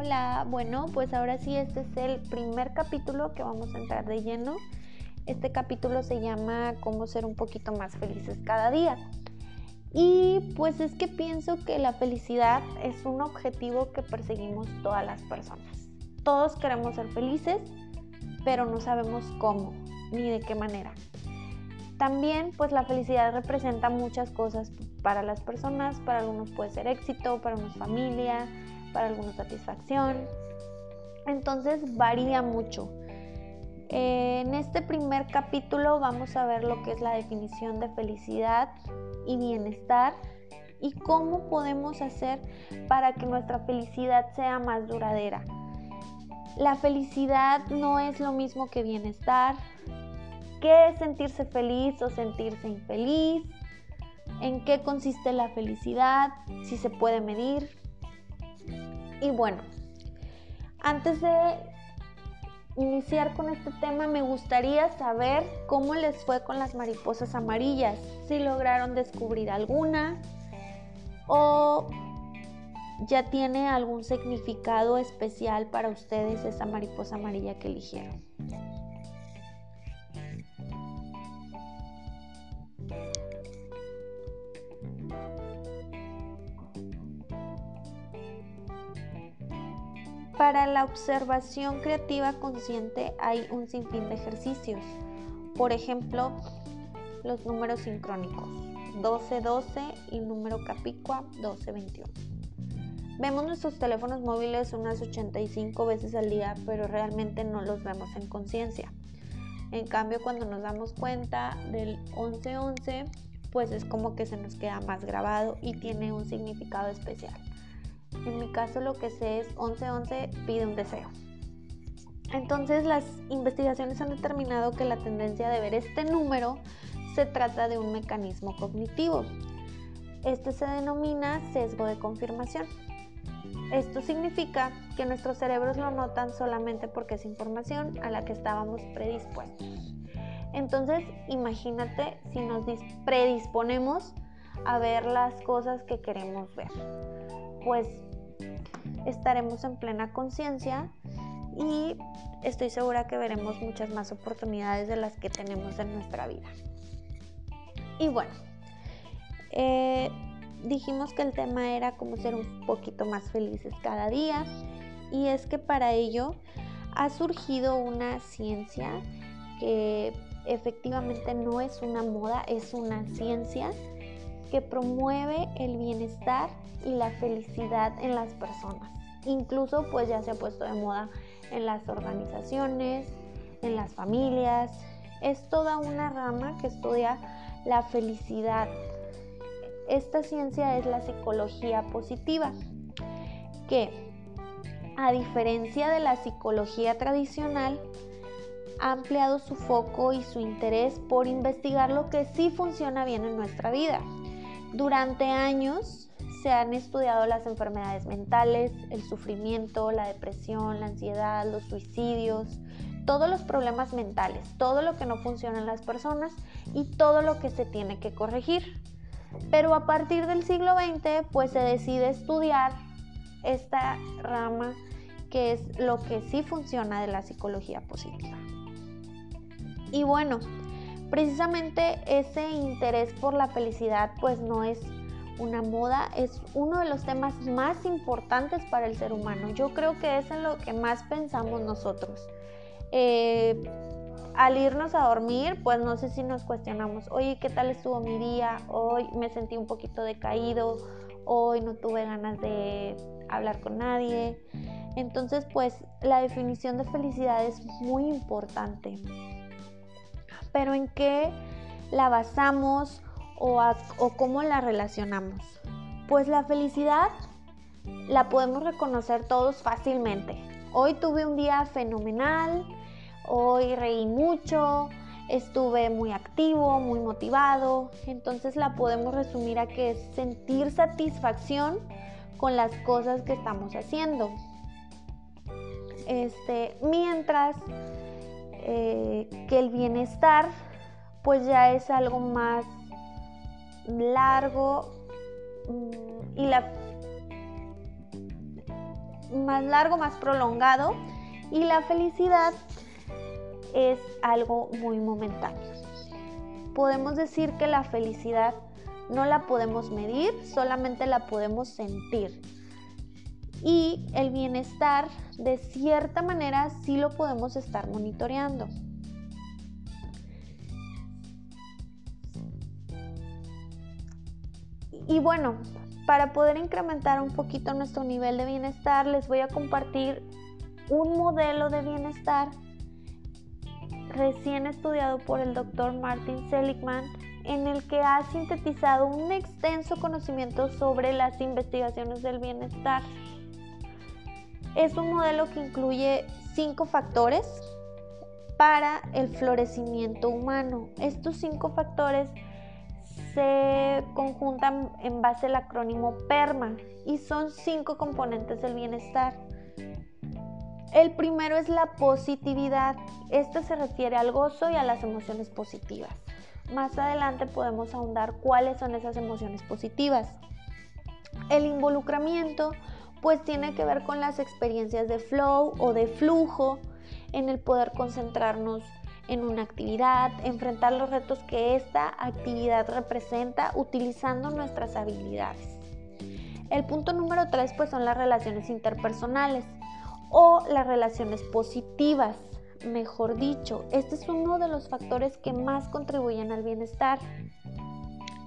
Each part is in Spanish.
Hola, bueno, pues ahora sí este es el primer capítulo que vamos a entrar de lleno. Este capítulo se llama Cómo ser un poquito más felices cada día. Y pues es que pienso que la felicidad es un objetivo que perseguimos todas las personas. Todos queremos ser felices, pero no sabemos cómo ni de qué manera. También pues la felicidad representa muchas cosas para las personas, para algunos puede ser éxito, para unos familia, para algunos satisfacción. Entonces varía mucho. En este primer capítulo vamos a ver lo que es la definición de felicidad y bienestar y cómo podemos hacer para que nuestra felicidad sea más duradera. La felicidad no es lo mismo que bienestar, qué es sentirse feliz o sentirse infeliz, en qué consiste la felicidad, si se puede medir. Y bueno, antes de iniciar con este tema me gustaría saber cómo les fue con las mariposas amarillas, si lograron descubrir alguna o ya tiene algún significado especial para ustedes esa mariposa amarilla que eligieron. Para la observación creativa consciente hay un sinfín de ejercicios. Por ejemplo, los números sincrónicos 12-12 y número capicua 12-21. Vemos nuestros teléfonos móviles unas 85 veces al día, pero realmente no los vemos en conciencia. En cambio, cuando nos damos cuenta del 11-11, pues es como que se nos queda más grabado y tiene un significado especial. En mi caso lo que sé es 1111 pide un deseo. Entonces las investigaciones han determinado que la tendencia de ver este número se trata de un mecanismo cognitivo. Este se denomina sesgo de confirmación. Esto significa que nuestros cerebros lo notan solamente porque es información a la que estábamos predispuestos. Entonces, imagínate si nos predisponemos a ver las cosas que queremos ver pues estaremos en plena conciencia y estoy segura que veremos muchas más oportunidades de las que tenemos en nuestra vida. Y bueno, eh, dijimos que el tema era cómo ser un poquito más felices cada día y es que para ello ha surgido una ciencia que efectivamente no es una moda, es una ciencia que promueve el bienestar y la felicidad en las personas. Incluso pues ya se ha puesto de moda en las organizaciones, en las familias. Es toda una rama que estudia la felicidad. Esta ciencia es la psicología positiva, que a diferencia de la psicología tradicional, ha ampliado su foco y su interés por investigar lo que sí funciona bien en nuestra vida. Durante años se han estudiado las enfermedades mentales, el sufrimiento, la depresión, la ansiedad, los suicidios, todos los problemas mentales, todo lo que no funciona en las personas y todo lo que se tiene que corregir. Pero a partir del siglo XX pues se decide estudiar esta rama que es lo que sí funciona de la psicología positiva. Y bueno, Precisamente ese interés por la felicidad pues no es una moda, es uno de los temas más importantes para el ser humano. Yo creo que es en lo que más pensamos nosotros. Eh, al irnos a dormir, pues no sé si nos cuestionamos, oye, ¿qué tal estuvo mi día? Hoy me sentí un poquito decaído, hoy no tuve ganas de hablar con nadie. Entonces, pues la definición de felicidad es muy importante pero ¿en qué la basamos o, cómo la relacionamos? Pues la felicidad la podemos reconocer todos fácilmente. Hoy tuve un día fenomenal, hoy reí mucho, estuve muy activo, muy motivado. Entonces la podemos resumir a que es sentir satisfacción con las cosas que estamos haciendo. Este, mientras eh, que el bienestar pues ya es algo más largo mm, y la más largo, más prolongado y la felicidad es algo muy momentáneo. Podemos decir que la felicidad no la podemos medir, solamente la podemos sentir. Y el bienestar, de cierta manera, sí lo podemos estar monitoreando. Y bueno, para poder incrementar un poquito nuestro nivel de bienestar, les voy a compartir un modelo de bienestar recién estudiado por el doctor Martin Seligman, en el que ha sintetizado un extenso conocimiento sobre las investigaciones del bienestar. Es un modelo que incluye cinco factores para el florecimiento humano. Estos cinco factores se conjuntan en base al acrónimo PERMA y son cinco componentes del bienestar. El primero es la positividad. Este se refiere al gozo y a las emociones positivas. Más adelante podemos ahondar cuáles son esas emociones positivas. El involucramiento pues tiene que ver con las experiencias de flow o de flujo, en el poder concentrarnos en una actividad, enfrentar los retos que esta actividad representa utilizando nuestras habilidades. El punto número 3 pues son las relaciones interpersonales o las relaciones positivas, mejor dicho. Este es uno de los factores que más contribuyen al bienestar.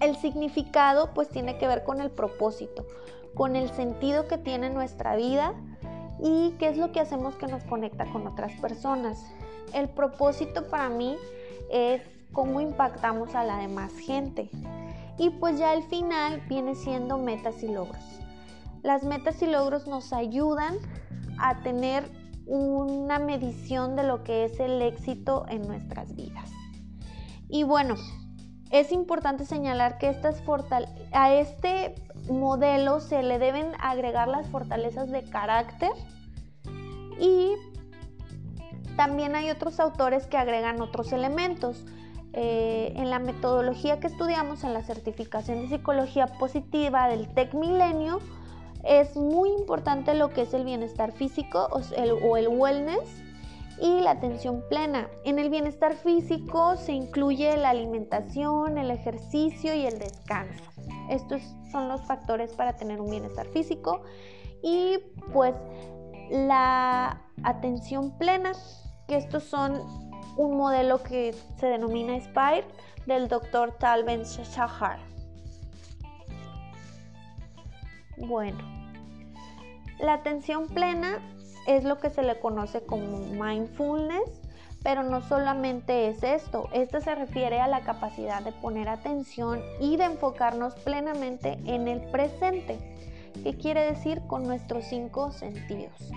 El significado pues tiene que ver con el propósito, con el sentido que tiene nuestra vida y qué es lo que hacemos que nos conecta con otras personas. El propósito para mí es cómo impactamos a la demás gente. Y pues ya al final viene siendo metas y logros. Las metas y logros nos ayudan a tener una medición de lo que es el éxito en nuestras vidas. Y bueno, es importante señalar que estas a este modelo se le deben agregar las fortalezas de carácter y también hay otros autores que agregan otros elementos. Eh, en la metodología que estudiamos en la certificación de psicología positiva del TEC Milenio, es muy importante lo que es el bienestar físico o el, wellness y la atención plena. En el bienestar físico se incluye la alimentación, el ejercicio y el descanso. Estos son los factores para tener un bienestar físico y pues la atención plena, que estos son un modelo que se denomina SPIRE del doctor Talben Shahar. Bueno, la atención plena es lo que se le conoce como mindfulness, pero no solamente es esto, esto se refiere a la capacidad de poner atención y de enfocarnos plenamente en el presente, ¿qué quiere decir con nuestros cinco sentidos.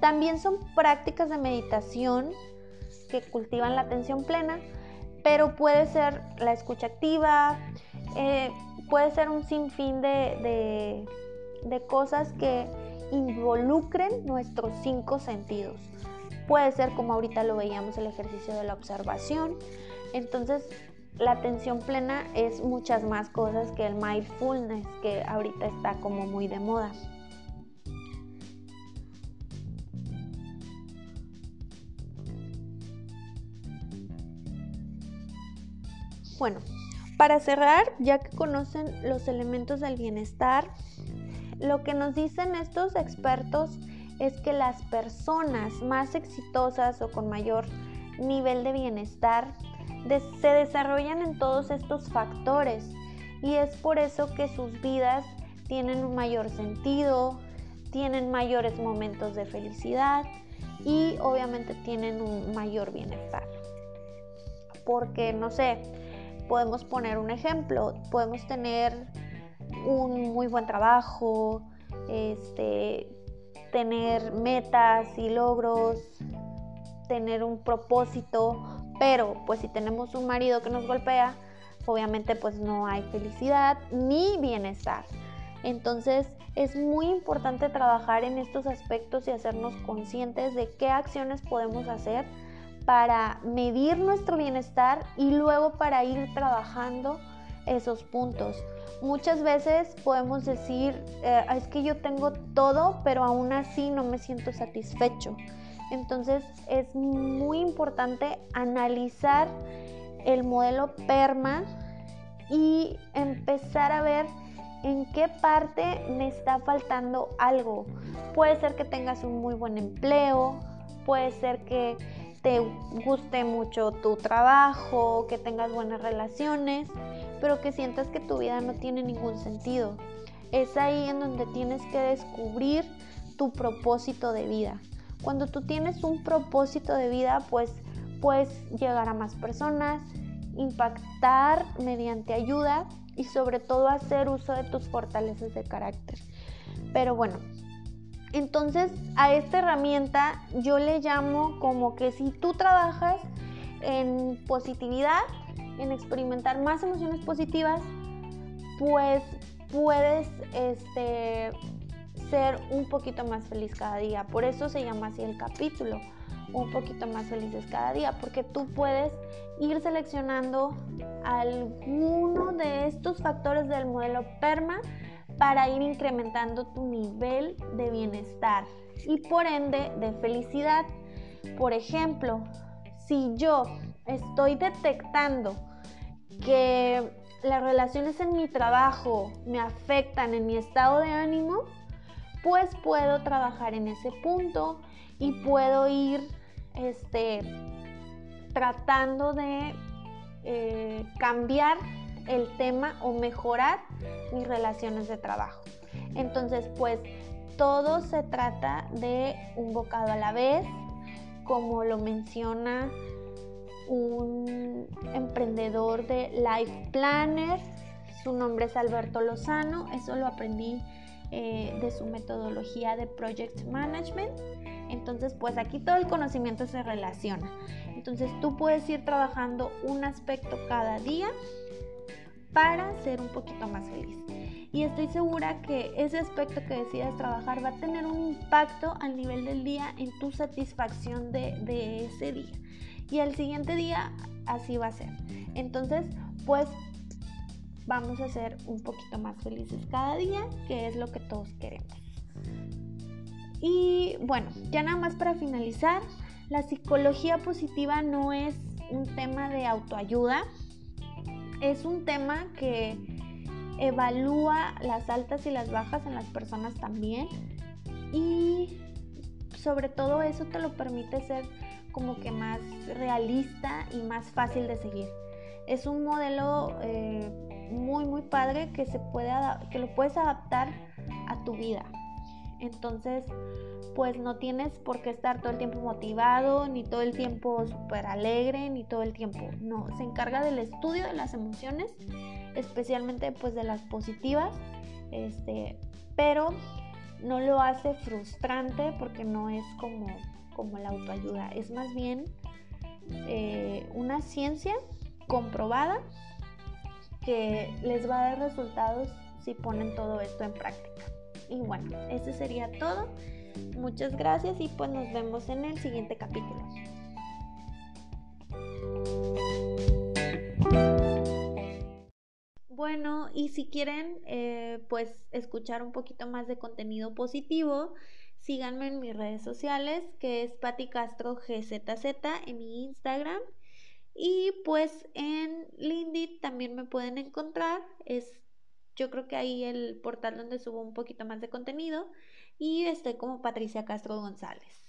También son prácticas de meditación que cultivan la atención plena, pero puede ser la escucha activa, eh, puede ser un sinfín de, de cosas que involucren nuestros cinco sentidos. Puede ser como ahorita lo veíamos el ejercicio de la observación. Entonces, la atención plena es muchas más cosas que el mindfulness que ahorita está como muy de moda. Bueno, para cerrar, ya que conocen los elementos del bienestar, lo que nos dicen estos expertos es que las personas más exitosas o con mayor nivel de bienestar se desarrollan en todos estos factores y es por eso que sus vidas tienen un mayor sentido, tienen mayores momentos de felicidad y obviamente tienen un mayor bienestar. Porque, no sé, podemos poner un ejemplo, podemos tener un muy buen trabajo, este, tener metas y logros, tener un propósito, pero pues si tenemos un marido que nos golpea, obviamente pues no hay felicidad ni bienestar. Entonces es muy importante trabajar en estos aspectos y hacernos conscientes de qué acciones podemos hacer para medir nuestro bienestar y luego para ir trabajando esos puntos. Muchas veces podemos decir, eh, es que yo tengo todo, pero aún así no me siento satisfecho. Entonces es muy importante analizar el modelo PERMA y empezar a ver en qué parte me está faltando algo. Puede ser que tengas un muy buen empleo, puede ser que te guste mucho tu trabajo, que tengas buenas relaciones, pero que sientas que tu vida no tiene ningún sentido. Es ahí en donde tienes que descubrir tu propósito de vida. Cuando tú tienes un propósito de vida, pues puedes llegar a más personas, impactar mediante ayuda y sobre todo hacer uso de tus fortalezas de carácter. Pero bueno, entonces a esta herramienta yo le llamo como que si tú trabajas en positividad, en experimentar más emociones positivas, pues puedes este, ser un poquito más feliz cada día. Por eso se llama así el capítulo, un poquito más felices cada día, porque tú puedes ir seleccionando alguno de estos factores del modelo PERMA para ir incrementando tu nivel de bienestar y por ende de felicidad. Por ejemplo, si yo estoy detectando que las relaciones en mi trabajo me afectan en mi estado de ánimo, pues puedo trabajar en ese punto y puedo ir este, tratando de eh, cambiar el tema o mejorar mis relaciones de trabajo. Entonces, pues todo se trata de un bocado a la vez, como lo menciona un de Life Planner. Su nombre es Alberto Lozano, eso lo aprendí eh, de su metodología de Project Management. Entonces, pues aquí todo el conocimiento se relaciona. Entonces, tú puedes ir trabajando un aspecto cada día para ser un poquito más feliz. Y estoy segura que ese aspecto que decidas trabajar va a tener un impacto al nivel del día en tu satisfacción de, de ese día. Y al siguiente día así va a ser. Entonces, pues vamos a ser un poquito más felices cada día, que es lo que todos queremos. Y bueno, ya nada más para finalizar, la psicología positiva no es un tema de autoayuda, es un tema que evalúa las altas y las bajas en las personas también y sobre todo eso te lo permite ser como que más realista y más fácil de seguir. Es un modelo eh, muy muy padre que se puede que lo puedes adaptar a tu vida. Entonces, pues no tienes por qué estar todo el tiempo motivado, ni todo el tiempo súper alegre, ni todo el tiempo. No, se encarga del estudio de las emociones, especialmente pues de las positivas, este, pero no lo hace frustrante porque no es como, como la autoayuda, es más bien eh, una ciencia comprobada que les va a dar resultados si ponen todo esto en práctica. Y bueno, eso sería todo. Muchas gracias y pues nos vemos en el siguiente capítulo. Bueno, y si quieren eh, pues escuchar un poquito más de contenido positivo, síganme en mis redes sociales, que es Patti Castro GZZ en mi Instagram y pues en Lindy también me pueden encontrar. Es yo creo que ahí el portal donde subo un poquito más de contenido. Y estoy como Patricia Castro González.